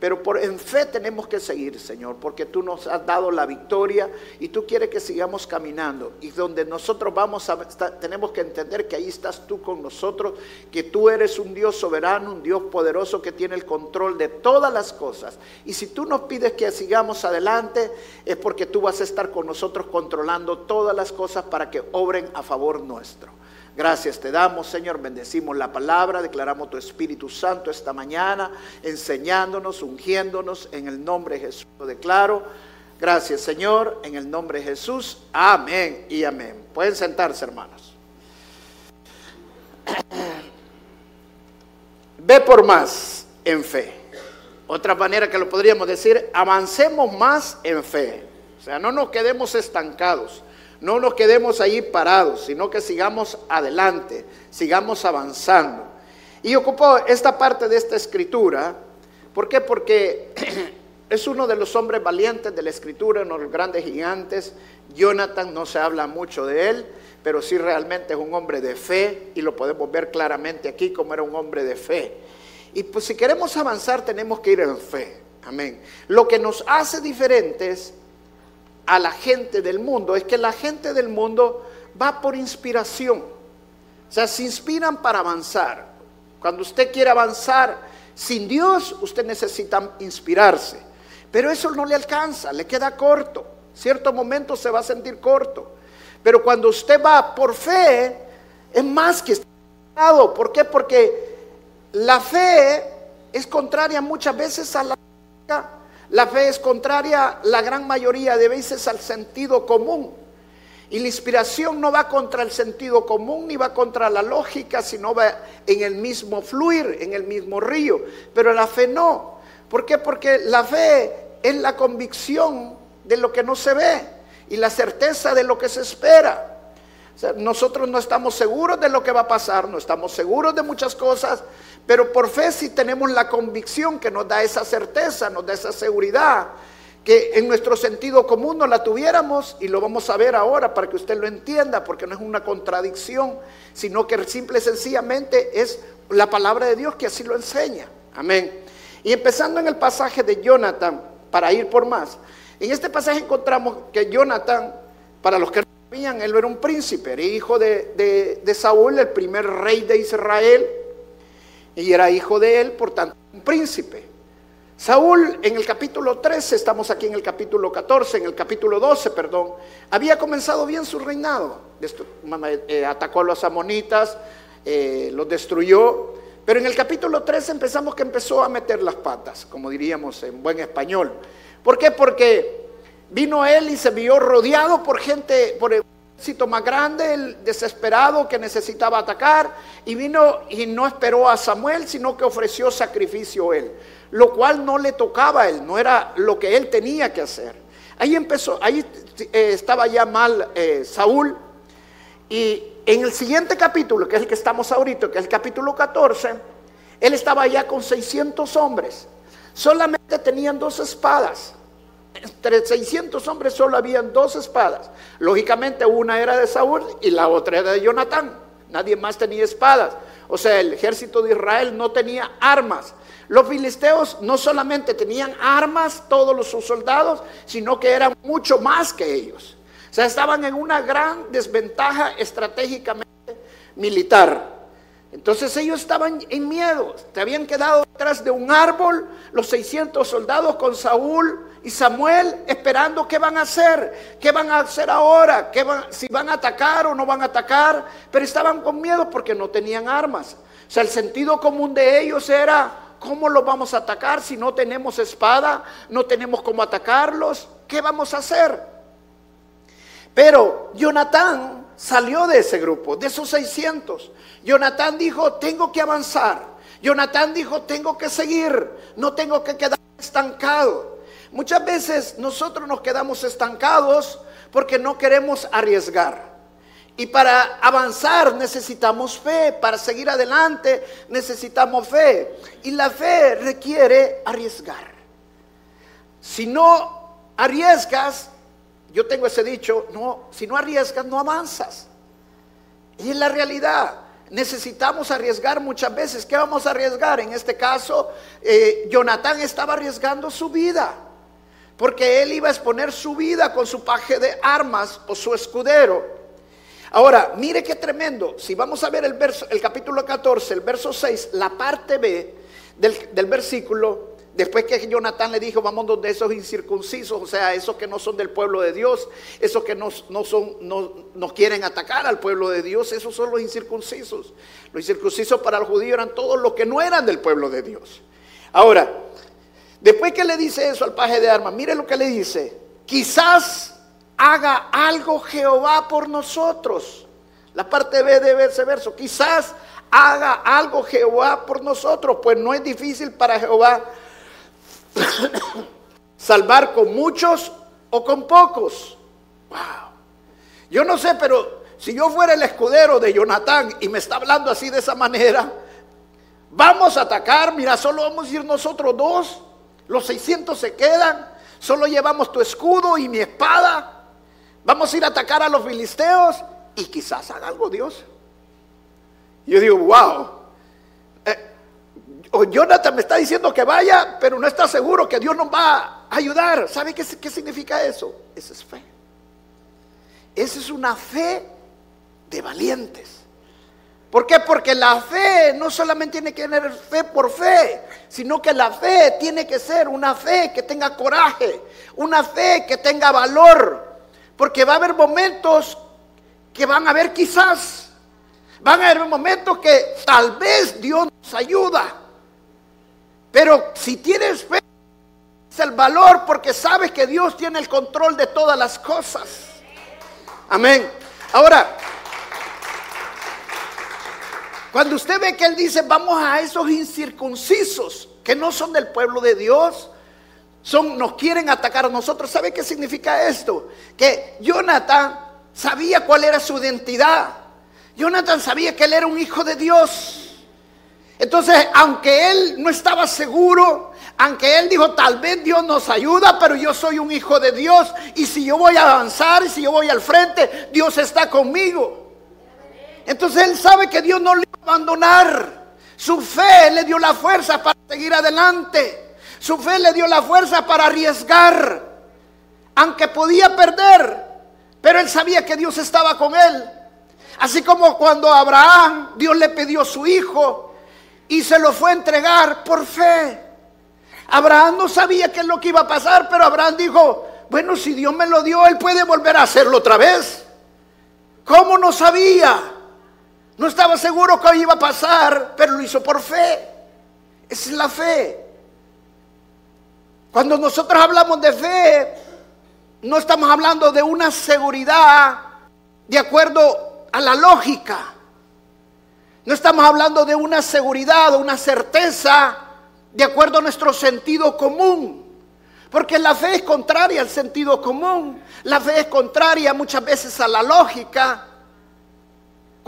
Pero por en fe tenemos que seguir, Señor, porque tú nos has dado la victoria y tú quieres que sigamos caminando. Y donde nosotros vamos a tenemos que entender que ahí estás tú con nosotros, que tú eres un Dios soberano, un Dios poderoso que tiene el control de todas las cosas. Y si tú nos pides que sigamos adelante, es porque tú vas a estar con nosotros controlando todas las cosas para que obren a favor nuestro. Gracias te damos, Señor. Bendecimos la palabra, declaramos tu Espíritu Santo esta mañana, enseñándonos, ungiéndonos en el nombre de Jesús. Lo declaro. Gracias, Señor, en el nombre de Jesús. Amén y amén. Pueden sentarse, hermanos. Ve por más en fe. Otra manera que lo podríamos decir, avancemos más en fe. O sea, no nos quedemos estancados. No nos quedemos ahí parados, sino que sigamos adelante, sigamos avanzando. Y ocupó esta parte de esta escritura, ¿por qué? Porque es uno de los hombres valientes de la escritura, uno de los grandes gigantes. Jonathan, no se habla mucho de él, pero sí realmente es un hombre de fe y lo podemos ver claramente aquí como era un hombre de fe. Y pues si queremos avanzar tenemos que ir en fe. Amén. Lo que nos hace diferentes a la gente del mundo es que la gente del mundo va por inspiración. O sea, se inspiran para avanzar. Cuando usted quiere avanzar sin Dios, usted necesita inspirarse. Pero eso no le alcanza, le queda corto. Cierto momento se va a sentir corto. Pero cuando usted va por fe, es más que inspirado. ¿Por qué? Porque la fe es contraria muchas veces a la la fe es contraria la gran mayoría de veces al sentido común. Y la inspiración no va contra el sentido común ni va contra la lógica, sino va en el mismo fluir, en el mismo río. Pero la fe no. ¿Por qué? Porque la fe es la convicción de lo que no se ve y la certeza de lo que se espera. Nosotros no estamos seguros de lo que va a pasar, no estamos seguros de muchas cosas, pero por fe sí tenemos la convicción que nos da esa certeza, nos da esa seguridad, que en nuestro sentido común no la tuviéramos y lo vamos a ver ahora para que usted lo entienda, porque no es una contradicción, sino que simple y sencillamente es la palabra de Dios que así lo enseña. Amén. Y empezando en el pasaje de Jonathan, para ir por más, en este pasaje encontramos que Jonathan, para los que él era un príncipe, era hijo de, de Saúl, el primer rey de Israel y era hijo de él, por tanto, un príncipe. Saúl en el capítulo 13, estamos aquí en el capítulo 14, en el capítulo 12, perdón, había comenzado bien su reinado. Eh, atacó a los amonitas, eh, los destruyó, pero en el capítulo 13 empezamos que empezó a meter las patas, como diríamos en buen español. ¿Por qué? Porque vino él y se vio rodeado por gente, por más grande, el desesperado que necesitaba atacar, y vino y no esperó a Samuel, sino que ofreció sacrificio él, lo cual no le tocaba a él, no era lo que él tenía que hacer. Ahí empezó, ahí eh, estaba ya mal eh, Saúl, y en el siguiente capítulo, que es el que estamos ahorita, que es el capítulo 14, él estaba ya con 600 hombres, solamente tenían dos espadas entre 600 hombres solo habían dos espadas. Lógicamente una era de Saúl y la otra era de Jonatán. Nadie más tenía espadas. O sea, el ejército de Israel no tenía armas. Los filisteos no solamente tenían armas, todos sus soldados, sino que eran mucho más que ellos. O sea, estaban en una gran desventaja estratégicamente militar. Entonces ellos estaban en miedo, se habían quedado detrás de un árbol, los 600 soldados con Saúl y Samuel esperando qué van a hacer, qué van a hacer ahora, ¿Qué si van a atacar o no van a atacar, pero estaban con miedo porque no tenían armas. O sea, el sentido común de ellos era, ¿cómo los vamos a atacar si no tenemos espada, no tenemos cómo atacarlos? ¿Qué vamos a hacer? Pero Jonatán salió de ese grupo, de esos 600. Jonatán dijo, tengo que avanzar. Jonatán dijo, tengo que seguir, no tengo que quedar estancado. Muchas veces nosotros nos quedamos estancados porque no queremos arriesgar. Y para avanzar necesitamos fe, para seguir adelante necesitamos fe. Y la fe requiere arriesgar. Si no arriesgas, yo tengo ese dicho, no, si no arriesgas no avanzas. Y es la realidad. Necesitamos arriesgar muchas veces. ¿Qué vamos a arriesgar? En este caso, eh, Jonatán estaba arriesgando su vida. Porque él iba a exponer su vida con su paje de armas o su escudero. Ahora, mire qué tremendo. Si vamos a ver el, verso, el capítulo 14, el verso 6, la parte B del, del versículo, Después que Jonatán le dijo, vamos de esos incircuncisos, o sea, esos que no son del pueblo de Dios, esos que no, son, no, quieren atacar al pueblo de Dios, esos son los incircuncisos. Los incircuncisos para el judío eran todos los que no eran del pueblo de Dios. Ahora, después que le dice eso al paje de armas, mire lo que le dice, quizás haga algo Jehová por nosotros. La parte B de ese verso, quizás haga algo Jehová por nosotros, pues no es difícil para Jehová salvar con muchos o con pocos. Wow. Yo no sé, pero si yo fuera el escudero de Jonatán y me está hablando así de esa manera, vamos a atacar, mira, solo vamos a ir nosotros dos, los 600 se quedan, solo llevamos tu escudo y mi espada, vamos a ir a atacar a los filisteos y quizás haga algo Dios. Yo digo, wow, o Jonathan me está diciendo que vaya, pero no está seguro que Dios nos va a ayudar. ¿Sabe qué, qué significa eso? Esa es fe. Esa es una fe de valientes. ¿Por qué? Porque la fe no solamente tiene que tener fe por fe, sino que la fe tiene que ser una fe que tenga coraje, una fe que tenga valor. Porque va a haber momentos que van a haber quizás, van a haber momentos que tal vez Dios nos ayuda. Pero si tienes fe, es el valor porque sabes que Dios tiene el control de todas las cosas. Amén. Ahora, cuando usted ve que Él dice, vamos a esos incircuncisos que no son del pueblo de Dios, son, nos quieren atacar a nosotros. ¿Sabe qué significa esto? Que Jonathan sabía cuál era su identidad. Jonathan sabía que él era un hijo de Dios. Entonces, aunque él no estaba seguro, aunque él dijo, tal vez Dios nos ayuda, pero yo soy un hijo de Dios y si yo voy a avanzar y si yo voy al frente, Dios está conmigo. Entonces él sabe que Dios no le abandonar. Su fe le dio la fuerza para seguir adelante. Su fe le dio la fuerza para arriesgar. Aunque podía perder, pero él sabía que Dios estaba con él. Así como cuando Abraham, Dios le pidió su hijo, y se lo fue a entregar por fe. Abraham no sabía qué es lo que iba a pasar, pero Abraham dijo, bueno, si Dios me lo dio, Él puede volver a hacerlo otra vez. ¿Cómo no sabía? No estaba seguro que iba a pasar, pero lo hizo por fe. Esa es la fe. Cuando nosotros hablamos de fe, no estamos hablando de una seguridad de acuerdo a la lógica. No estamos hablando de una seguridad, o una certeza de acuerdo a nuestro sentido común. Porque la fe es contraria al sentido común. La fe es contraria muchas veces a la lógica.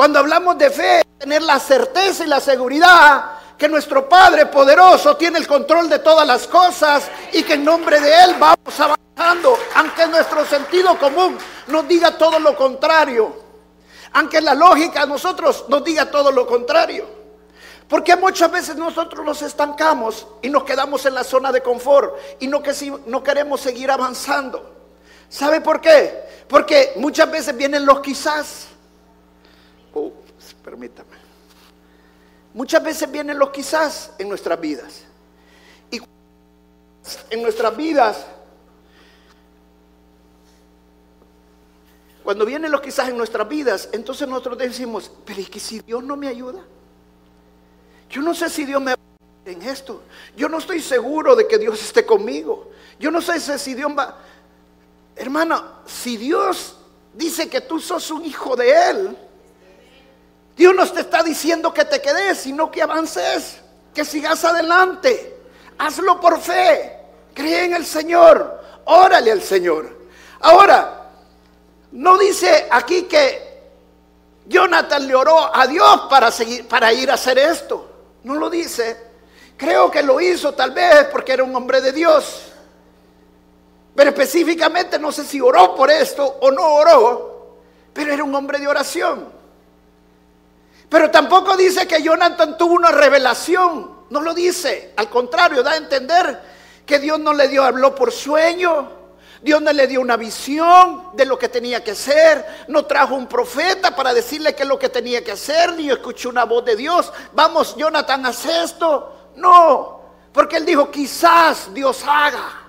Cuando hablamos de fe, tener la certeza y la seguridad que nuestro Padre poderoso tiene el control de todas las cosas y que en nombre de Él vamos avanzando, aunque nuestro sentido común nos diga todo lo contrario. Aunque la lógica a nosotros nos diga todo lo contrario. Porque muchas veces nosotros nos estancamos y nos quedamos en la zona de confort y no, que si, no queremos seguir avanzando. ¿Sabe por qué? Porque muchas veces vienen los quizás. Oh, permítame. Muchas veces vienen los quizás en nuestras vidas. Y en nuestras vidas Cuando vienen los quizás en nuestras vidas, entonces nosotros decimos, pero es que si Dios no me ayuda, yo no sé si Dios me en esto. Yo no estoy seguro de que Dios esté conmigo. Yo no sé si Dios va... Hermano, si Dios dice que tú sos un hijo de Él, Dios no te está diciendo que te quedes, sino que avances, que sigas adelante. Hazlo por fe. Cree en el Señor. Órale al Señor. Ahora, no dice aquí que Jonathan le oró a Dios para, seguir, para ir a hacer esto. No lo dice. Creo que lo hizo tal vez porque era un hombre de Dios. Pero específicamente no sé si oró por esto o no oró, pero era un hombre de oración. Pero tampoco dice que Jonathan tuvo una revelación, no lo dice, al contrario, da a entender que Dios no le dio, habló por sueño, Dios no le dio una visión de lo que tenía que hacer, no trajo un profeta para decirle qué es lo que tenía que hacer, ni escuchó una voz de Dios, vamos Jonathan, haz esto. No, porque él dijo, quizás Dios haga.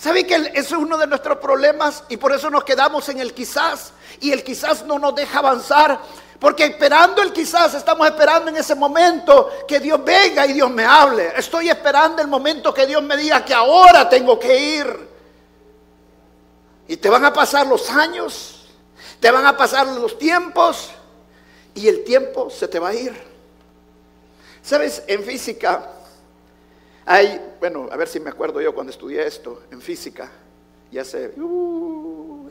¿Sabe que eso es uno de nuestros problemas y por eso nos quedamos en el quizás? Y el quizás no nos deja avanzar. Porque esperando el quizás, estamos esperando en ese momento que Dios venga y Dios me hable. Estoy esperando el momento que Dios me diga que ahora tengo que ir. Y te van a pasar los años, te van a pasar los tiempos y el tiempo se te va a ir. ¿Sabes? En física hay, bueno, a ver si me acuerdo yo cuando estudié esto en física, ya sé, uh,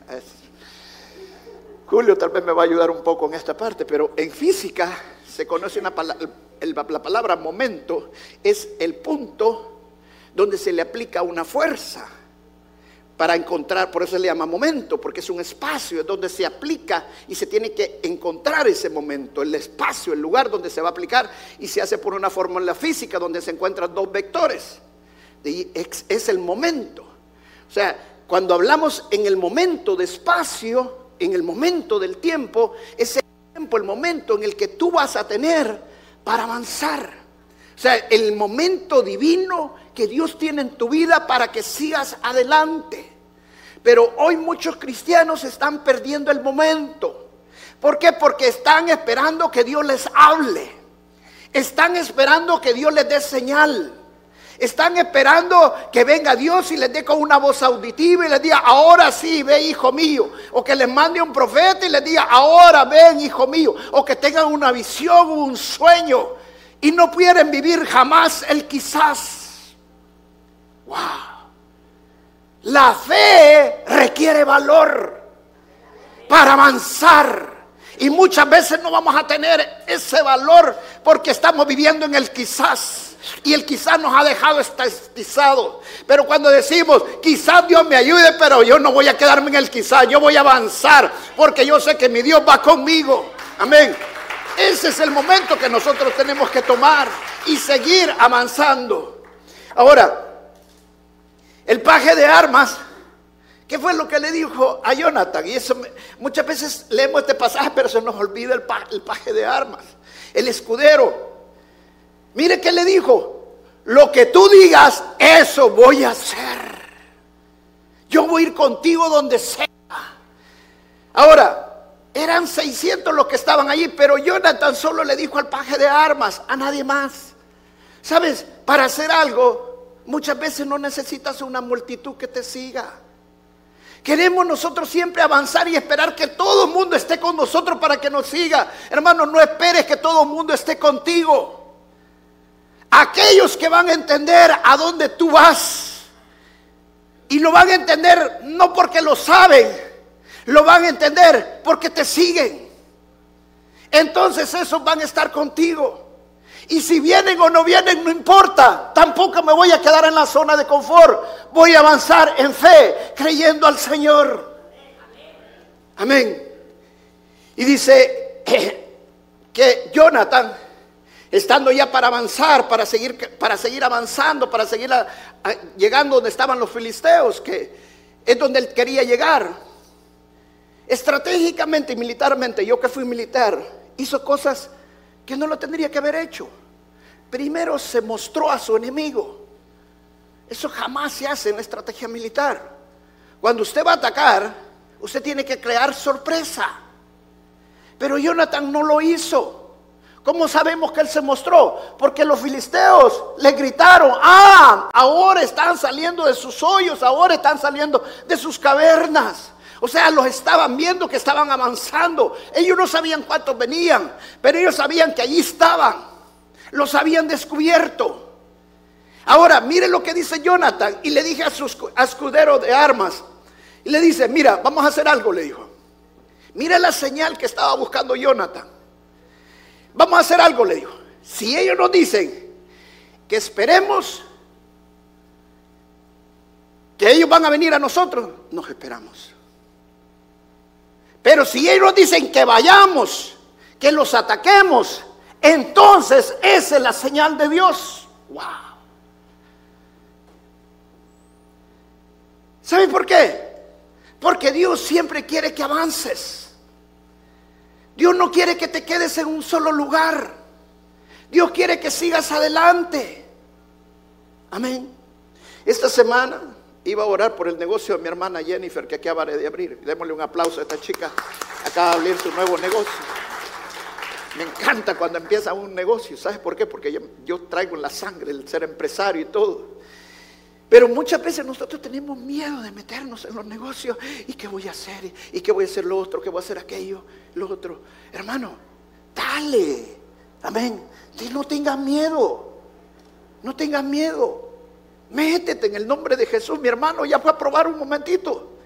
Julio tal vez me va a ayudar un poco en esta parte, pero en física se conoce una la palabra momento, es el punto donde se le aplica una fuerza para encontrar, por eso se le llama momento, porque es un espacio donde se aplica y se tiene que encontrar ese momento, el espacio, el lugar donde se va a aplicar y se hace por una fórmula física donde se encuentran dos vectores. Y es el momento. O sea, cuando hablamos en el momento de espacio, en el momento del tiempo, es el tiempo, el momento en el que tú vas a tener para avanzar. O sea, el momento divino que Dios tiene en tu vida para que sigas adelante. Pero hoy muchos cristianos están perdiendo el momento. ¿Por qué? Porque están esperando que Dios les hable. Están esperando que Dios les dé señal. Están esperando que venga Dios y les dé con una voz auditiva y les diga, ahora sí, ve hijo mío. O que les mande un profeta y les diga, ahora ven hijo mío. O que tengan una visión, un sueño. Y no pueden vivir jamás el quizás. Wow. La fe requiere valor para avanzar. Y muchas veces no vamos a tener ese valor porque estamos viviendo en el quizás. Y el quizás nos ha dejado estastizado. Pero cuando decimos, quizás Dios me ayude, pero yo no voy a quedarme en el quizás, yo voy a avanzar porque yo sé que mi Dios va conmigo. Amén. Ese es el momento que nosotros tenemos que tomar y seguir avanzando. Ahora, el paje de armas, ¿qué fue lo que le dijo a Jonathan? Y eso muchas veces leemos este pasaje, pero se nos olvida el, el paje de armas. El escudero. Mire qué le dijo. Lo que tú digas, eso voy a hacer. Yo voy a ir contigo donde sea. Ahora, eran 600 los que estaban allí, pero Jonathan solo le dijo al paje de armas, a nadie más. ¿Sabes? Para hacer algo Muchas veces no necesitas una multitud que te siga. Queremos nosotros siempre avanzar y esperar que todo el mundo esté con nosotros para que nos siga. Hermano, no esperes que todo el mundo esté contigo. Aquellos que van a entender a dónde tú vas. Y lo van a entender no porque lo saben, lo van a entender porque te siguen. Entonces esos van a estar contigo. Y si vienen o no vienen, no importa. Tampoco me voy a quedar en la zona de confort. Voy a avanzar en fe, creyendo al Señor. Amén. Y dice que Jonathan, estando ya para avanzar, para seguir, para seguir avanzando, para seguir llegando donde estaban los filisteos, que es donde él quería llegar, estratégicamente y militarmente, yo que fui militar, hizo cosas que no lo tendría que haber hecho primero se mostró a su enemigo. Eso jamás se hace en la estrategia militar. Cuando usted va a atacar, usted tiene que crear sorpresa. Pero Jonathan no lo hizo. ¿Cómo sabemos que él se mostró? Porque los filisteos le gritaron, ah, ahora están saliendo de sus hoyos, ahora están saliendo de sus cavernas. O sea, los estaban viendo que estaban avanzando. Ellos no sabían cuántos venían, pero ellos sabían que allí estaban. Los habían descubierto. Ahora, mire lo que dice Jonathan. Y le dije a su escudero de armas. Y le dice, mira, vamos a hacer algo, le dijo. Mira la señal que estaba buscando Jonathan. Vamos a hacer algo, le dijo. Si ellos nos dicen que esperemos, que ellos van a venir a nosotros, nos esperamos. Pero si ellos nos dicen que vayamos, que los ataquemos, entonces esa es la señal de Dios. Wow. ¿Saben por qué? Porque Dios siempre quiere que avances. Dios no quiere que te quedes en un solo lugar. Dios quiere que sigas adelante. Amén. Esta semana iba a orar por el negocio de mi hermana Jennifer que acaba de abrir. Démosle un aplauso a esta chica. Acaba de abrir su nuevo negocio. Me encanta cuando empieza un negocio. ¿Sabes por qué? Porque yo, traigo en la sangre el ser empresario y todo. Pero muchas veces nosotros tenemos miedo de meternos en los negocios. ¿Y qué voy a hacer? ¿Y qué voy a hacer lo otro? ¿Qué voy a hacer aquello? Lo otro. Hermano, dale. Amén. No tengas miedo. No tengas miedo. Métete en el nombre de Jesús. Mi hermano ya fue a probar un momentito.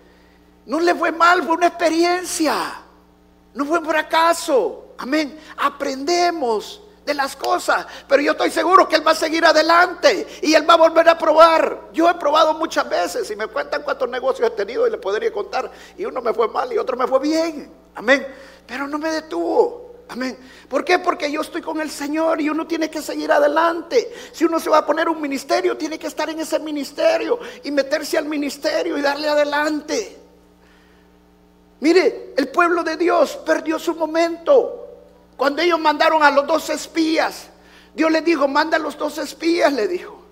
No le fue mal, fue una experiencia. No fue un fracaso. Amén. Aprendemos de las cosas. Pero yo estoy seguro que Él va a seguir adelante y Él va a volver a probar. Yo he probado muchas veces y me cuentan cuántos negocios he tenido y le podría contar. Y uno me fue mal y otro me fue bien. Amén. Pero no me detuvo. Amén. ¿Por qué? Porque yo estoy con el Señor y uno tiene que seguir adelante. Si uno se va a poner un ministerio, tiene que estar en ese ministerio y meterse al ministerio y darle adelante. Mire, el pueblo de Dios perdió su momento. Cuando ellos mandaron a los dos espías, Dios les dijo, manda a los dos espías, le dijo.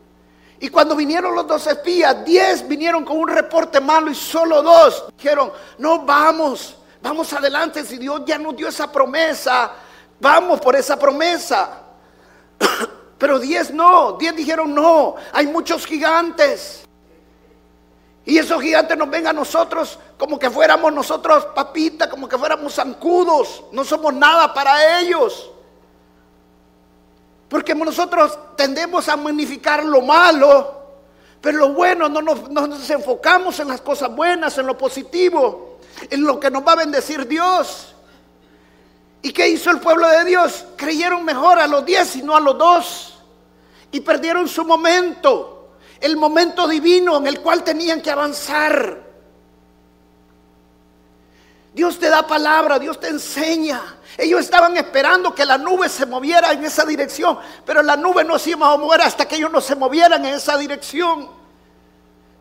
Y cuando vinieron los dos espías, diez vinieron con un reporte malo y solo dos dijeron, no vamos, vamos adelante, si Dios ya nos dio esa promesa, vamos por esa promesa. Pero diez no, diez dijeron no, hay muchos gigantes. Y esos gigantes nos ven a nosotros como que fuéramos nosotros papita, como que fuéramos zancudos. No somos nada para ellos. Porque nosotros tendemos a magnificar lo malo, pero lo bueno no nos, no nos enfocamos en las cosas buenas, en lo positivo, en lo que nos va a bendecir Dios. ¿Y qué hizo el pueblo de Dios? Creyeron mejor a los diez y no a los dos. Y perdieron su momento el momento divino en el cual tenían que avanzar. Dios te da palabra, Dios te enseña. Ellos estaban esperando que la nube se moviera en esa dirección, pero la nube no se iba a mover hasta que ellos no se movieran en esa dirección.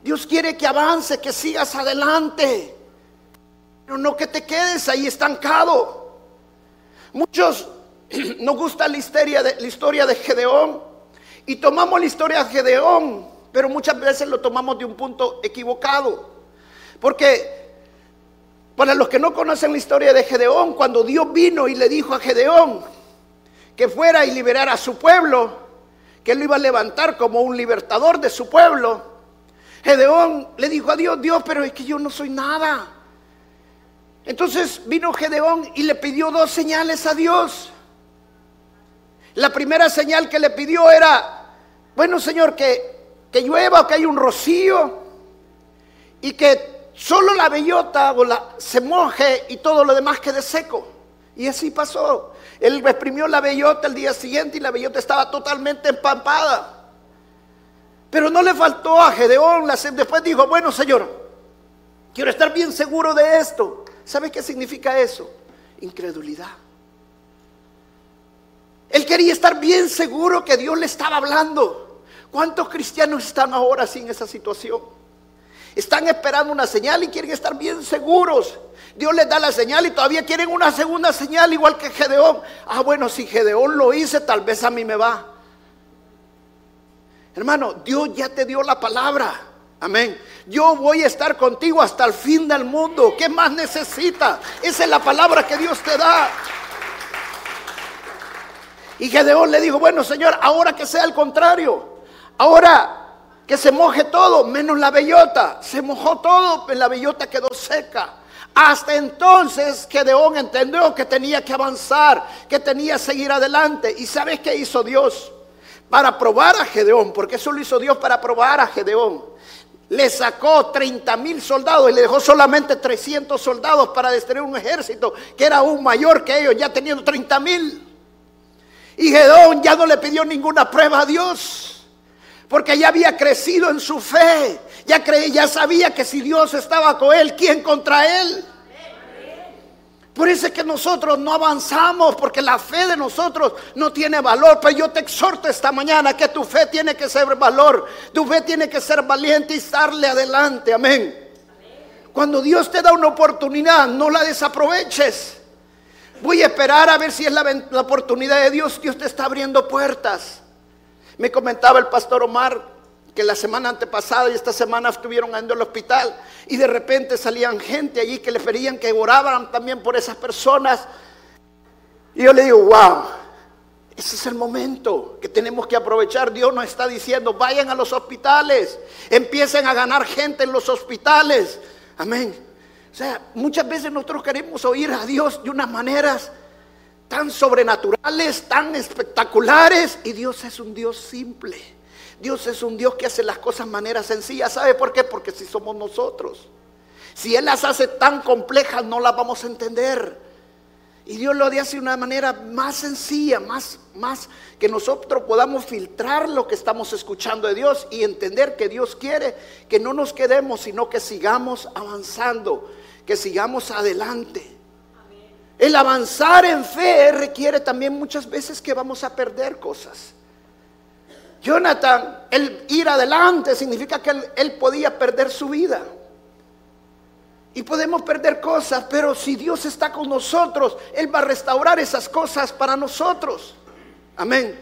Dios quiere que avance, que sigas adelante, pero no que te quedes ahí estancado. Muchos nos gusta la historia de, la historia de Gedeón y tomamos la historia de Gedeón pero muchas veces lo tomamos de un punto equivocado. Porque para los que no conocen la historia de Gedeón, cuando Dios vino y le dijo a Gedeón que fuera y liberara a su pueblo, que él lo iba a levantar como un libertador de su pueblo, Gedeón le dijo a Dios, Dios, pero es que yo no soy nada. Entonces vino Gedeón y le pidió dos señales a Dios. La primera señal que le pidió era, bueno Señor, que que llueva o que haya un rocío y que solo la bellota o la, se moje y todo lo demás quede seco. Y así pasó. Él exprimió la bellota el día siguiente y la bellota estaba totalmente empampada. Pero no le faltó a Gedeón. Después dijo, bueno Señor, quiero estar bien seguro de esto. ¿Sabe qué significa eso? Incredulidad. Él quería estar bien seguro que Dios le estaba hablando. ¿Cuántos cristianos están ahora sin esa situación? Están esperando una señal y quieren estar bien seguros. Dios les da la señal y todavía quieren una segunda señal igual que Gedeón. Ah, bueno, si Gedeón lo hice, tal vez a mí me va. Hermano, Dios ya te dio la palabra. Amén. Yo voy a estar contigo hasta el fin del mundo. ¿Qué más necesita? Esa es la palabra que Dios te da. Y Gedeón le dijo, bueno, Señor, ahora que sea el contrario. Ahora que se moje todo, menos la bellota. Se mojó todo, pero la bellota quedó seca. Hasta entonces Gedeón entendió que tenía que avanzar, que tenía que seguir adelante. ¿Y sabes qué hizo Dios? Para probar a Gedeón, porque eso lo hizo Dios para probar a Gedeón. le sacó 30 mil soldados y le dejó solamente 300 soldados para destruir un ejército que era aún mayor que ellos, ya teniendo 30 mil. Y Gedón ya no le pidió ninguna prueba a Dios, porque ya había crecido en su fe, ya, ya sabía que si Dios estaba con él, ¿quién contra él? Por eso es que nosotros no avanzamos, porque la fe de nosotros no tiene valor. Pero yo te exhorto esta mañana que tu fe tiene que ser valor, tu fe tiene que ser valiente y estarle adelante. Amén. Cuando Dios te da una oportunidad, no la desaproveches. Voy a esperar a ver si es la, la oportunidad de Dios. Dios te está abriendo puertas. Me comentaba el pastor Omar que la semana antepasada y esta semana estuvieron yendo al hospital y de repente salían gente allí que le pedían que oraban también por esas personas. Y yo le digo, wow, ese es el momento que tenemos que aprovechar. Dios nos está diciendo, vayan a los hospitales, empiecen a ganar gente en los hospitales. Amén. O sea, muchas veces nosotros queremos oír a Dios de unas maneras tan sobrenaturales, tan espectaculares, y Dios es un Dios simple. Dios es un Dios que hace las cosas de manera sencilla. ¿Sabe por qué? Porque si somos nosotros. Si Él las hace tan complejas, no las vamos a entender. Y Dios lo hace de una manera más sencilla, más, más que nosotros podamos filtrar lo que estamos escuchando de Dios y entender que Dios quiere que no nos quedemos, sino que sigamos avanzando, que sigamos adelante. El avanzar en fe requiere también muchas veces que vamos a perder cosas. Jonathan, el ir adelante significa que él, podía perder su vida. Y podemos perder cosas, pero si Dios está con nosotros, Él va a restaurar esas cosas para nosotros. Amén.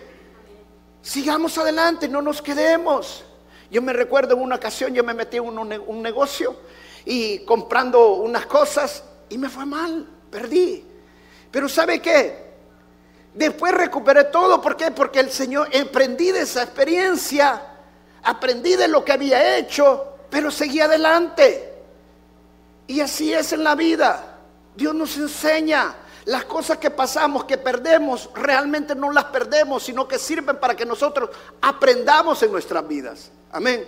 Sigamos adelante, no nos quedemos. Yo me recuerdo en una ocasión, yo me metí en un, negocio y comprando unas cosas y me fue mal, perdí. Pero ¿sabe qué? Después recuperé todo. ¿Por qué? Porque el Señor, emprendí de esa experiencia, aprendí de lo que había hecho, pero seguí adelante. Y así es en la vida. Dios nos enseña. Las cosas que pasamos, que perdemos, realmente no las perdemos, sino que sirven para que nosotros aprendamos en nuestras vidas. Amén.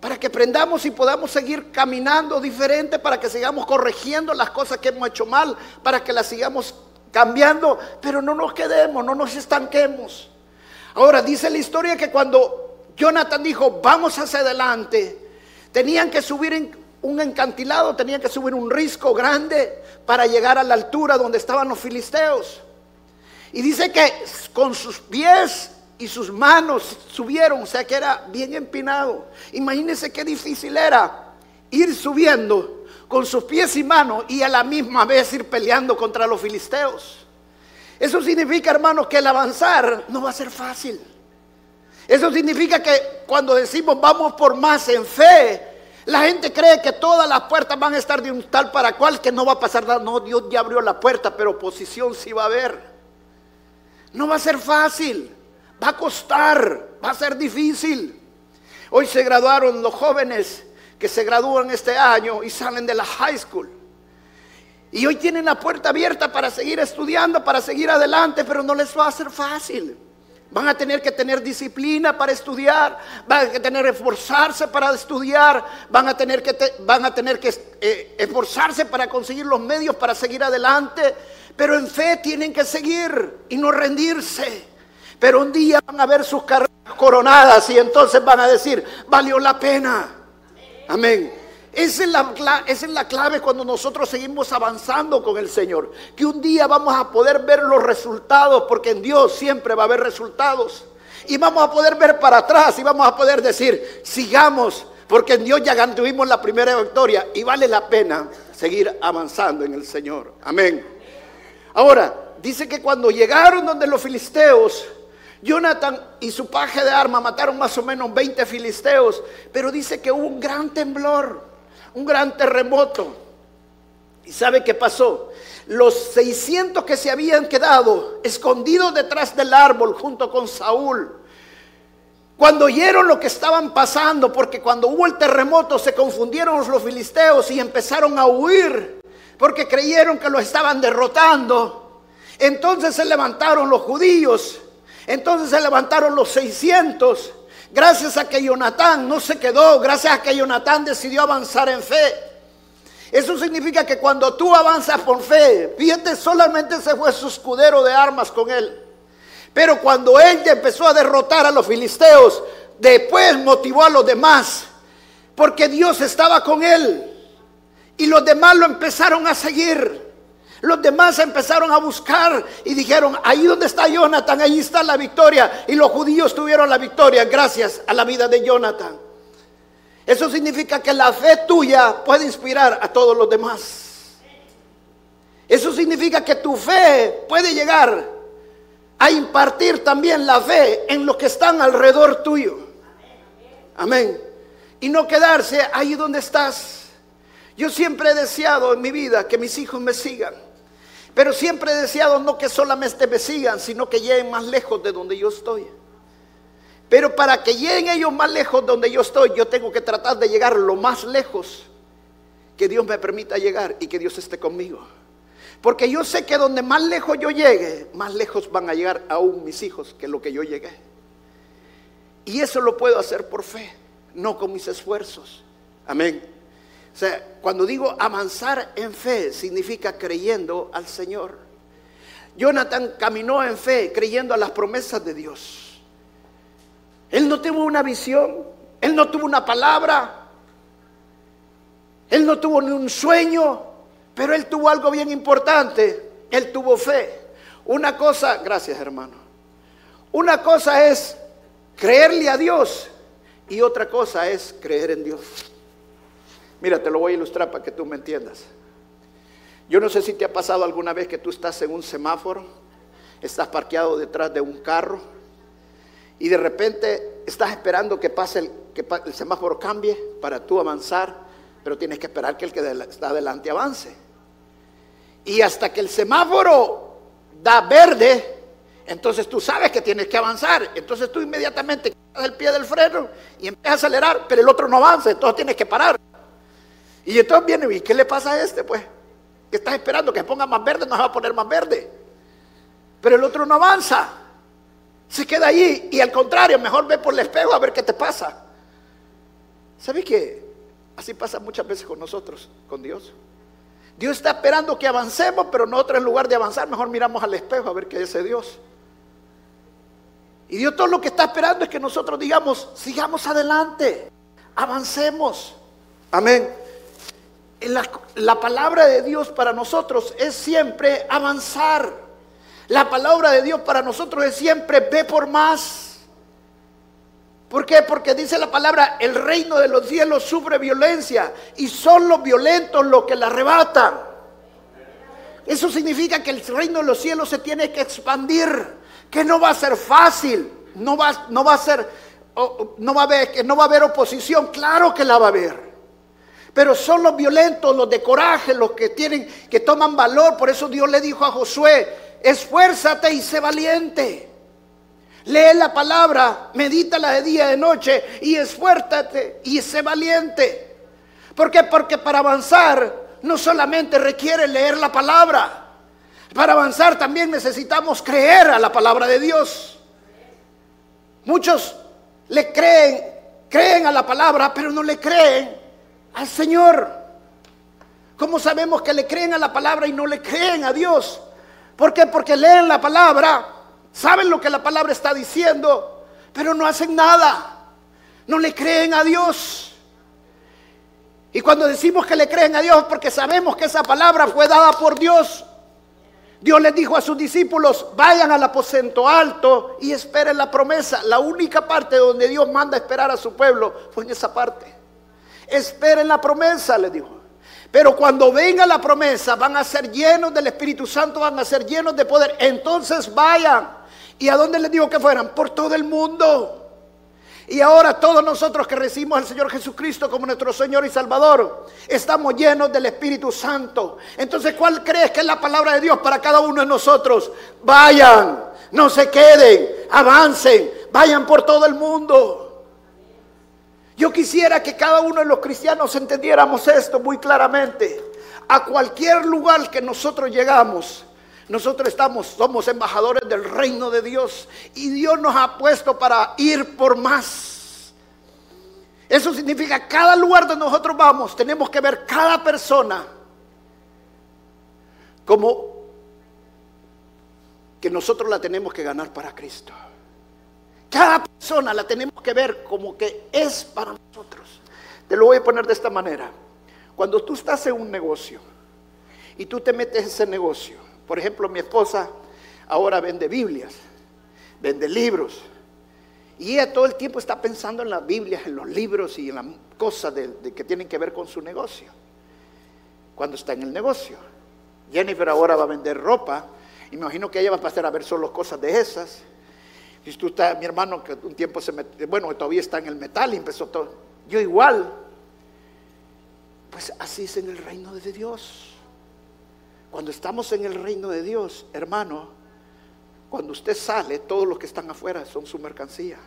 Para que aprendamos y podamos seguir caminando diferente, para que sigamos corrigiendo las cosas que hemos hecho mal, para que las sigamos cambiando, pero no nos quedemos, no nos estanquemos. Ahora dice la historia que cuando Jonathan dijo, vamos hacia adelante, tenían que subir en un encantilado, tenían que subir un risco grande para llegar a la altura donde estaban los filisteos. Y dice que con sus pies y sus manos subieron, o sea que era bien empinado. Imagínense qué difícil era ir subiendo con sus pies y manos y a la misma vez ir peleando contra los filisteos. Eso significa, hermanos, que el avanzar no va a ser fácil. Eso significa que cuando decimos vamos por más en fe, la gente cree que todas las puertas van a estar de un tal para cual que no va a pasar nada. No, Dios ya abrió la puerta, pero oposición sí va a haber. No va a ser fácil, va a costar, va a ser difícil. Hoy se graduaron los jóvenes que se gradúan este año y salen de la high school. Y hoy tienen la puerta abierta para seguir estudiando, para seguir adelante, pero no les va a ser fácil. Van a tener que tener disciplina para estudiar, van a tener que esforzarse para estudiar, van a tener que, van a tener que eh, esforzarse para conseguir los medios para seguir adelante, pero en fe tienen que seguir y no rendirse. Pero un día van a ver sus carreras coronadas y entonces van a decir, valió la pena. Amén. Esa es, la, es la clave cuando nosotros seguimos avanzando con el Señor. Que un día vamos a poder ver los resultados, porque en Dios siempre va a haber resultados. Y vamos a poder ver para atrás y vamos a poder decir, sigamos, porque en Dios ya tuvimos la primera victoria y vale la pena seguir avanzando en el Señor. Amén. Ahora, dice que cuando llegaron donde los filisteos, Jonathan y su paje de arma mataron más o menos 20 filisteos, pero dice que hubo un gran temblor, un gran terremoto. ¿Y sabe qué pasó? Los 600 que se habían quedado escondidos detrás del árbol junto con Saúl, cuando oyeron lo que estaban pasando, porque cuando hubo el terremoto se confundieron los filisteos y empezaron a huir, porque creyeron que lo estaban derrotando. Entonces se levantaron los judíos entonces se levantaron los 600 Gracias a que Jonatán no se quedó, gracias a que Jonatán decidió avanzar en fe. Eso significa que cuando tú avanzas por fe, fíjate, solamente se fue su escudero de armas con él. Pero cuando él empezó a derrotar a los filisteos, después motivó a los demás, porque Dios estaba con él. Y los demás lo empezaron a seguir. Los demás empezaron a buscar y dijeron, ahí donde está Jonathan, ahí está la victoria. Y los judíos tuvieron la victoria gracias a la vida de Jonathan. Eso significa que la fe tuya puede inspirar a todos los demás. Eso significa que tu fe puede llegar a impartir también la fe en los que están alrededor tuyo. Amén. Y no quedarse ahí donde estás. Yo siempre he deseado en mi vida que mis hijos me sigan. Pero siempre he deseado no que solamente me sigan, sino que lleguen más lejos de donde yo estoy. Pero para que lleguen ellos más lejos de donde yo estoy, yo tengo que tratar de llegar lo más lejos que Dios me permita llegar y que Dios esté conmigo. Porque yo sé que donde más lejos yo llegue, más lejos van a llegar aún mis hijos que lo que yo llegué. Y eso lo puedo hacer por fe, no con mis esfuerzos. Amén. O sea, cuando digo avanzar en fe, significa creyendo al Señor. Jonathan caminó en fe, creyendo a las promesas de Dios. Él no tuvo una visión, él no tuvo una palabra, él no tuvo ni un sueño, pero él tuvo algo bien importante, él tuvo fe. Una cosa, gracias hermano, una cosa es creerle a Dios y otra cosa es creer en Dios. Mira, te lo voy a ilustrar para que tú me entiendas. Yo no sé si te ha pasado alguna vez que tú estás en un semáforo, estás parqueado detrás de un carro y de repente estás esperando que pase el, que el semáforo cambie para tú avanzar, pero tienes que esperar que el que está adelante avance. Y hasta que el semáforo da verde, entonces tú sabes que tienes que avanzar. Entonces tú inmediatamente quitas el pie del freno y empiezas a acelerar, pero el otro no avanza, entonces tienes que parar. Y entonces viene, ¿y qué le pasa a este? Pues, que estás esperando que ponga más verde, no se va a poner más verde. Pero el otro no avanza. Se queda ahí y al contrario, mejor ve por el espejo a ver qué te pasa. ¿Sabes qué? Así pasa muchas veces con nosotros, con Dios. Dios está esperando que avancemos, pero nosotros en lugar de avanzar, mejor miramos al espejo a ver qué dice Dios. Y Dios todo lo que está esperando es que nosotros digamos, sigamos adelante, avancemos. Amén la, palabra de Dios para nosotros es siempre avanzar. La palabra de Dios para nosotros es siempre ve por más. ¿Por qué? Porque dice la palabra, el reino de los cielos sufre violencia y son los violentos los que la arrebatan. Eso significa que el reino de los cielos se tiene que expandir, que no va a ser fácil, no va, no va a ser, no va a haber, no va a haber oposición, claro que la va a haber. Pero son los violentos, los de coraje, los que tienen, que toman valor. Por eso Dios le dijo a Josué, esfuérzate y sé valiente. Lee la palabra, medítala de día y de noche y esfuérzate y sé valiente. ¿Por qué? Porque para avanzar no solamente requiere leer la palabra. Para avanzar también necesitamos creer a la palabra de Dios. Muchos le creen, creen a la palabra, pero no le creen al Señor. ¿Cómo sabemos que le creen a la palabra y no le creen a Dios? ¿Por qué? Porque leen la palabra, saben lo que la palabra está diciendo, pero no hacen nada. No le creen a Dios. Y cuando decimos que le creen a Dios porque sabemos que esa palabra fue dada por Dios. Dios les dijo a sus discípulos, vayan al aposento alto y esperen la promesa. La única parte donde Dios manda esperar a su pueblo fue en esa parte. Esperen la promesa, le dijo. Pero cuando venga la promesa, van a ser llenos del Espíritu Santo, van a ser llenos de poder. Entonces vayan. ¿Y a dónde les digo que fueran? Por todo el mundo. Y ahora todos nosotros que recibimos al Señor Jesucristo como nuestro Señor y Salvador, estamos llenos del Espíritu Santo. Entonces, ¿cuál crees que es la palabra de Dios para cada uno de nosotros? Vayan, no se queden, avancen, vayan por todo el mundo. Yo quisiera que cada uno de los cristianos entendiéramos esto muy claramente. A cualquier lugar que nosotros llegamos, nosotros estamos, somos embajadores del reino de Dios y Dios nos ha puesto para ir por más. Eso significa cada lugar donde nosotros vamos, tenemos que ver cada persona como que nosotros la tenemos que ganar para Cristo. Cada persona la tenemos que ver como que es para nosotros. Te lo voy a poner de esta manera. Cuando tú estás en un negocio y tú te metes en ese negocio, por ejemplo, mi esposa ahora vende Biblias, vende libros, y ella todo el tiempo está pensando en las Biblias, en los libros y en las cosas de, que tienen que ver con su negocio. Cuando está en el negocio. Jennifer ahora va a vender ropa. Imagino que ella va a pasar a ver solo cosas de esas. Y tú estás, mi hermano, que un tiempo se metió, bueno, todavía está en el metal y empezó todo. Yo igual. Pues así es en el reino de Dios. Cuando estamos en el reino de Dios, hermano, cuando usted sale, todos los que están afuera son su mercancía.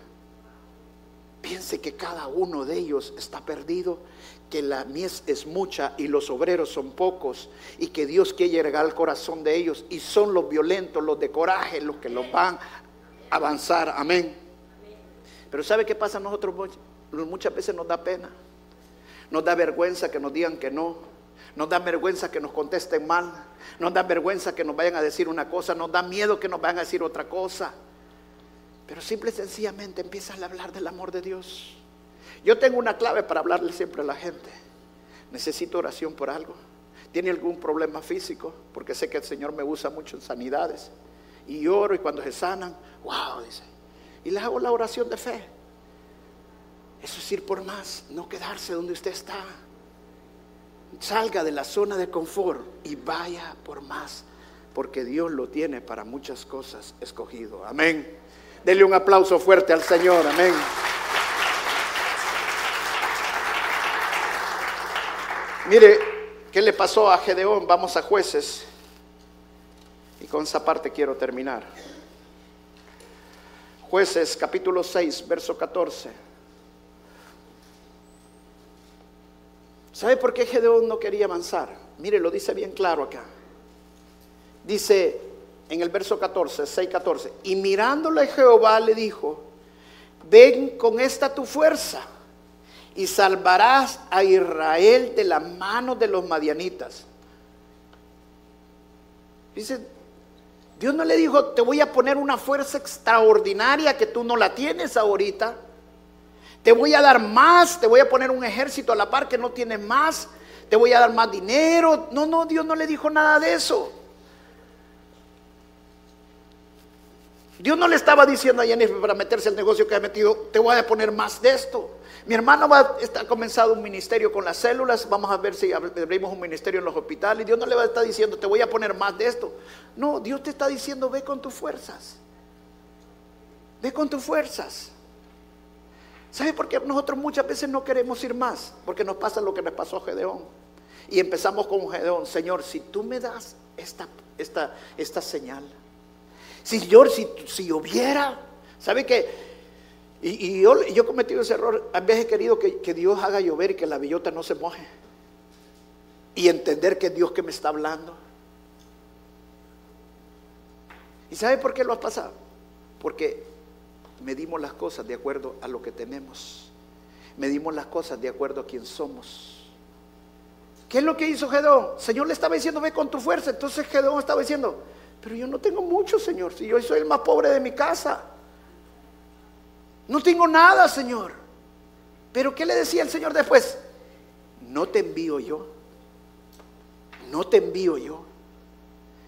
Piense que cada uno de ellos está perdido, que la mies es mucha y los obreros son pocos y que Dios quiere llegar al corazón de ellos y son los violentos, los de coraje, los que los van avanzar. Amén. Pero ¿sabe qué pasa a nosotros? Muchas veces nos da pena, nos da vergüenza que nos digan que no, nos da vergüenza que nos contesten mal, nos da vergüenza que nos vayan a decir una cosa, nos da miedo que nos vayan a decir otra cosa. Pero simple y sencillamente empiezan a hablar del amor de Dios. Yo tengo una clave para hablarle siempre a la gente. Necesito oración por algo. ¿Tiene algún problema físico? Porque sé que el Señor me usa mucho en sanidades. Y oro y cuando se sanan, wow, dice. Y les hago la oración de fe. Eso es ir por más, no quedarse donde usted está. Salga de la zona de confort y vaya por más, porque Dios lo tiene para muchas cosas escogido. Amén. Dele un aplauso fuerte al Señor. Amén. Mire, ¿qué le pasó a Gedeón? Vamos a jueces. Y con esa parte quiero terminar. Jueces capítulo 6, verso 14. ¿Sabe por qué Gedeón no quería avanzar? Mire, lo dice bien claro acá. Dice en el verso 14, 6, 14, y mirándole Jehová le dijo, ven con esta tu fuerza y salvarás a Israel de la mano de los madianitas. Dice, Dios no le dijo, te voy a poner una fuerza extraordinaria que tú no la tienes ahorita. Te voy a dar más, te voy a poner un ejército a la par que no tiene más, te voy a dar más dinero. No, no, Dios no le dijo nada de eso. Dios no le estaba diciendo a Jennifer para meterse el negocio que ha metido, te voy a poner más de esto. Mi hermano va a comenzado un ministerio con las células, vamos a ver si abrimos un ministerio en los hospitales. Dios no le va a estar diciendo, te voy a poner más de esto. No, Dios te está diciendo, ve con tus fuerzas. Ve con tus fuerzas. ¿Sabe por qué nosotros muchas veces no queremos ir más? Porque nos pasa lo que nos pasó a Gedeón. Y empezamos con Gedeón, Señor, si tú me das esta, esta, esta señal, Señor, si, si hubiera, ¿sabe qué? Y, yo, he cometido ese error, a veces he querido que, Dios haga llover y que la bellota no se moje. Y entender que es Dios que me está hablando. ¿Y sabe por qué lo ha pasado? Porque medimos las cosas de acuerdo a lo que tenemos. Medimos las cosas de acuerdo a quién somos. ¿Qué es lo que hizo Gedón? Señor le estaba diciendo, ve con tu fuerza. Entonces Gedón estaba diciendo, pero yo no tengo mucho, Señor. Si yo soy el más pobre de mi casa. No tengo nada, Señor. Pero ¿qué le decía el Señor después? No te envío yo. No te envío yo.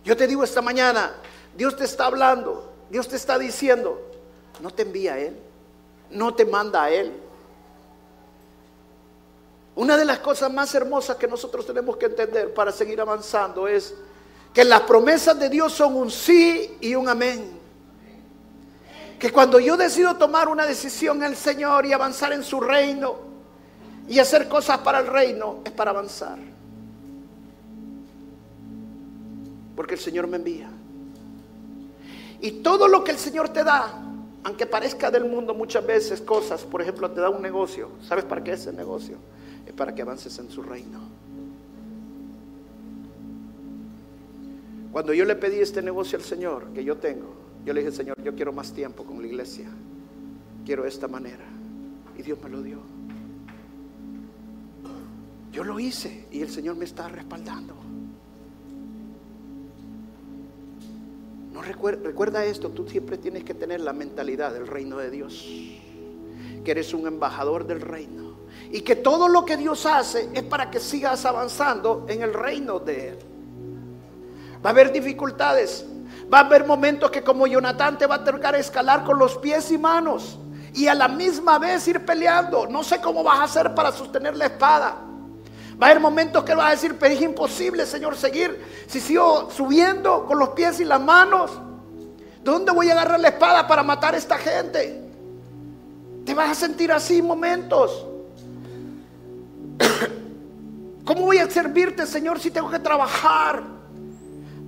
Yo te digo esta mañana, Dios te está hablando, Dios te está diciendo, no te envía a Él, no te manda a Él. Una de las cosas más hermosas que nosotros tenemos que entender para seguir avanzando es que las promesas de Dios son un sí y un amén. Que cuando yo decido tomar una decisión el Señor y avanzar en su reino y hacer cosas para el reino, es para avanzar. Porque el Señor me envía. Y todo lo que el Señor te da, aunque parezca del mundo muchas veces cosas, por ejemplo, te da un negocio. ¿Sabes para qué es el negocio? Es para que avances en su reino. Cuando yo le pedí este negocio al Señor que yo tengo, yo le dije, Señor, yo quiero más tiempo con la iglesia. Quiero esta manera. Y Dios me lo dio. Yo lo hice y el Señor me está respaldando. No recuerda, recuerda esto, tú siempre tienes que tener la mentalidad del reino de Dios, que eres un embajador del reino y que todo lo que Dios hace es para que sigas avanzando en el reino de Él. Va a haber dificultades, va a haber momentos que como Jonathan te va a tocar escalar con los pies y manos y a la misma vez ir peleando. No sé cómo vas a hacer para sostener la espada. Va a haber momentos que vas a decir, pero es imposible, Señor, seguir. Si sigo subiendo con los pies y las manos, ¿dónde voy a agarrar la espada para matar a esta gente? Te vas a sentir así momentos. ¿Cómo voy a servirte, Señor, si tengo que trabajar?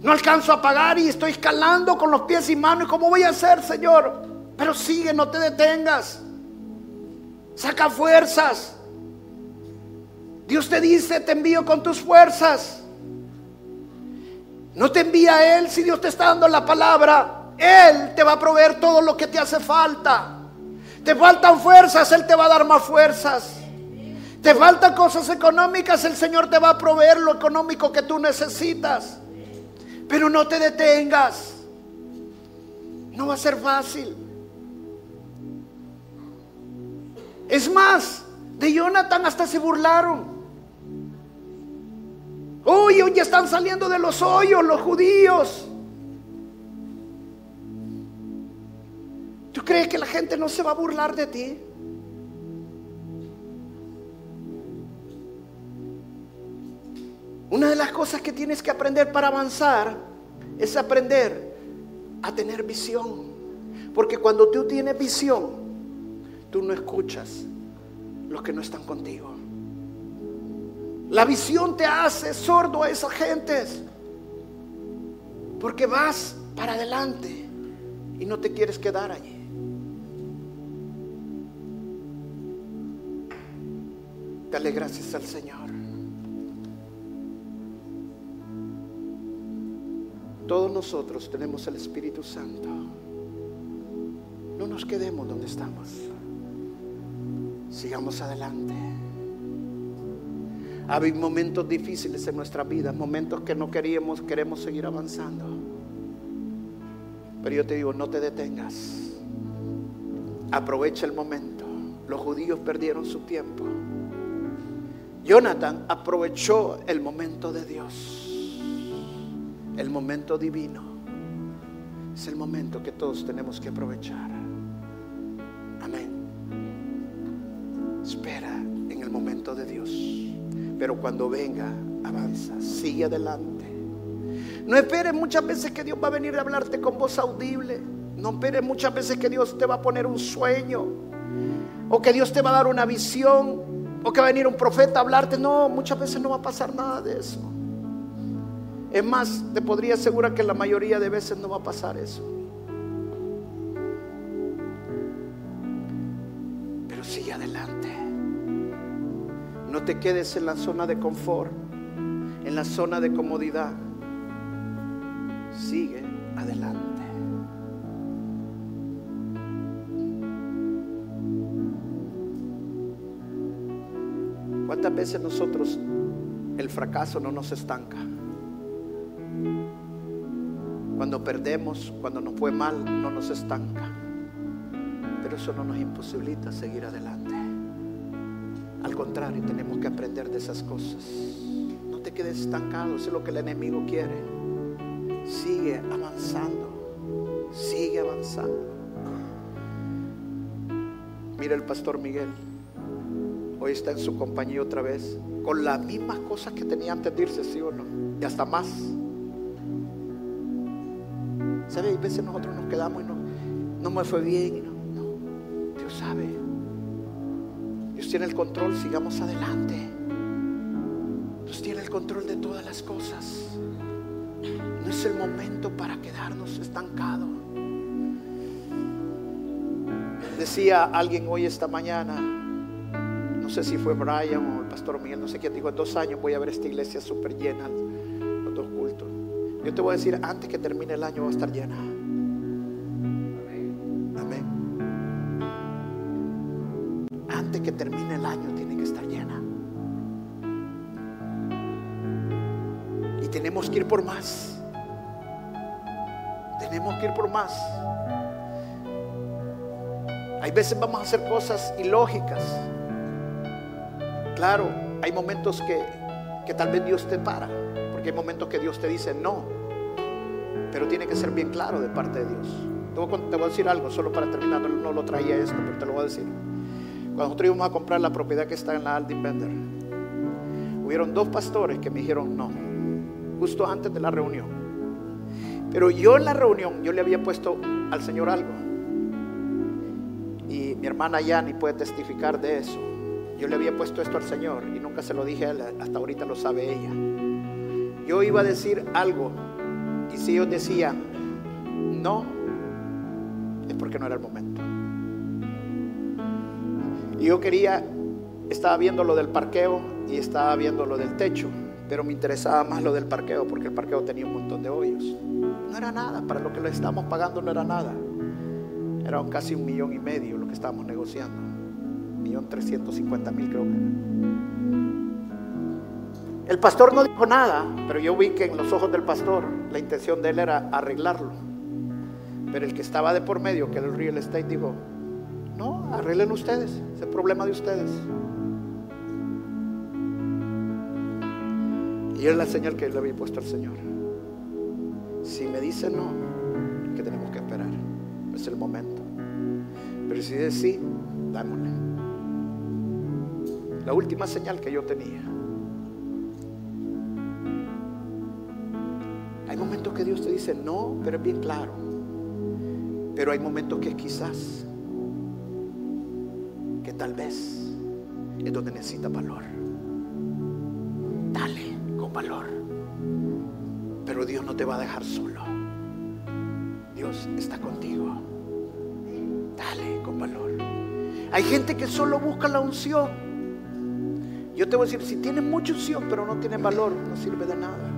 No alcanzo a pagar y estoy escalando con los pies y manos. ¿Cómo voy a hacer, Señor? Pero sigue, no te detengas. Saca fuerzas. Dios te dice, te envío con tus fuerzas. No te envía Él si Dios te está dando la palabra. Él te va a proveer todo lo que te hace falta. Te faltan fuerzas, Él te va a dar más fuerzas. Te faltan cosas económicas, el Señor te va a proveer lo económico que tú necesitas. Pero no te detengas. No va a ser fácil. Es más, de Jonathan hasta se burlaron. Hoy, hoy ya están saliendo de los hoyos los judíos. ¿Tú crees que la gente no se va a burlar de ti? Una de las cosas que tienes que aprender para avanzar es aprender a tener visión. Porque cuando tú tienes visión, tú no escuchas los que no están contigo. La visión te hace sordo a esas gentes. Porque vas para adelante y no te quieres quedar allí. Dale gracias al Señor. Todos nosotros tenemos el Espíritu Santo. No nos quedemos donde estamos. Sigamos adelante. Ha habido momentos difíciles en nuestra vida, momentos que no queríamos, queremos seguir avanzando. Pero yo te digo, no te detengas. Aprovecha el momento. Los judíos perdieron su tiempo. Jonathan aprovechó el momento de Dios. El momento divino. Es el momento que todos tenemos que aprovechar. Amén. Espera en el momento de Dios. Pero cuando venga, avanza, sigue adelante. No esperes muchas veces que Dios va a venir a hablarte con voz audible. No esperes muchas veces que Dios te va a poner un sueño. O que Dios te va a dar una visión. O que va a venir un profeta a hablarte. No, muchas veces no va a pasar nada de eso. Es más, te podría asegurar que la mayoría de veces no va a pasar eso. Pero sigue adelante. No te quedes en la zona de confort, en la zona de comodidad. Sigue adelante. ¿Cuántas veces nosotros el fracaso no nos estanca? Cuando perdemos, cuando nos fue mal, no nos estanca. Pero eso no nos imposibilita seguir adelante. Al contrario, tenemos que aprender de esas cosas. No te quedes estancado, eso es lo que el enemigo quiere. Sigue avanzando, sigue avanzando. Mira el pastor Miguel. Hoy está en su compañía otra vez, con las mismas cosas que tenía antes de irse, sí o no, y hasta más. ¿Sabe? Hay veces nosotros nos quedamos y no, no me fue bien. No. Dios sabe. Dios tiene el control, sigamos adelante. Dios tiene el control de todas las cosas. No es el momento para quedarnos estancados. Decía alguien hoy esta mañana, no sé si fue Brian o el pastor Miguel, no sé quién dijo, en dos años voy a ver esta iglesia súper llena. Yo te voy a decir, antes que termine el año va a estar llena. Amén. Antes que termine el año tiene que estar llena. tenemos que ir por más. Tenemos que ir por más. Hay veces vamos a hacer cosas ilógicas. Claro, hay momentos que, que tal vez Dios te para, porque hay momentos que Dios te dice no, pero tiene que ser bien claro de parte de Dios. Te voy, a decir algo, solo para terminar, no, lo traía esto, pero te lo voy a decir. Cuando nosotros íbamos a comprar la propiedad que está en la Aldi Bender, hubieron dos pastores que me dijeron no, justo antes de la reunión. Pero yo en la reunión, yo le había puesto al Señor algo. Y mi hermana Yani puede testificar de eso. Yo le había puesto esto al Señor y nunca se lo dije a él, hasta ahorita lo sabe ella. Yo iba a decir algo y si ellos decían no, es porque no era el momento. Y yo quería, estaba viendo lo del parqueo y estaba viendo lo del techo, pero me interesaba más lo del parqueo porque el parqueo tenía un montón de hoyos. No era nada, para lo que le estábamos pagando no era nada. Era casi un millón y medio lo que estábamos negociando. Millón trescientos cincuenta mil creo que. El pastor no dijo nada, pero yo vi que en los ojos del pastor la intención de él era arreglarlo. Pero el que estaba de por medio, que era el real estate, dijo, no, arreglen ustedes, es el problema de ustedes. Y es la señal que le había puesto al Señor. Si me dice no, que tenemos que esperar, es el momento. Pero si dice sí, dámosle. La última señal que yo tenía. Momentos que Dios te dice no, pero es bien claro. Pero hay momentos que quizás, que tal vez es donde necesita valor. Dale con valor. Pero Dios no te va a dejar solo. Dios está contigo. Dale con valor. Hay gente que solo busca la unción. Yo te voy a decir, si tienes mucha unción pero no tienes valor, no sirve de nada.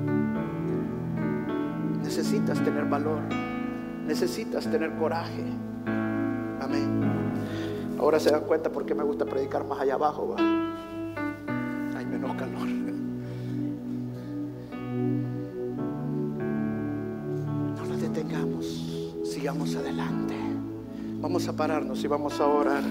Necesitas tener valor. Necesitas tener coraje. Amén. Ahora se dan cuenta por qué me gusta predicar más allá abajo. Hay menos calor. No nos detengamos. Sigamos adelante. Vamos a pararnos y vamos a orar.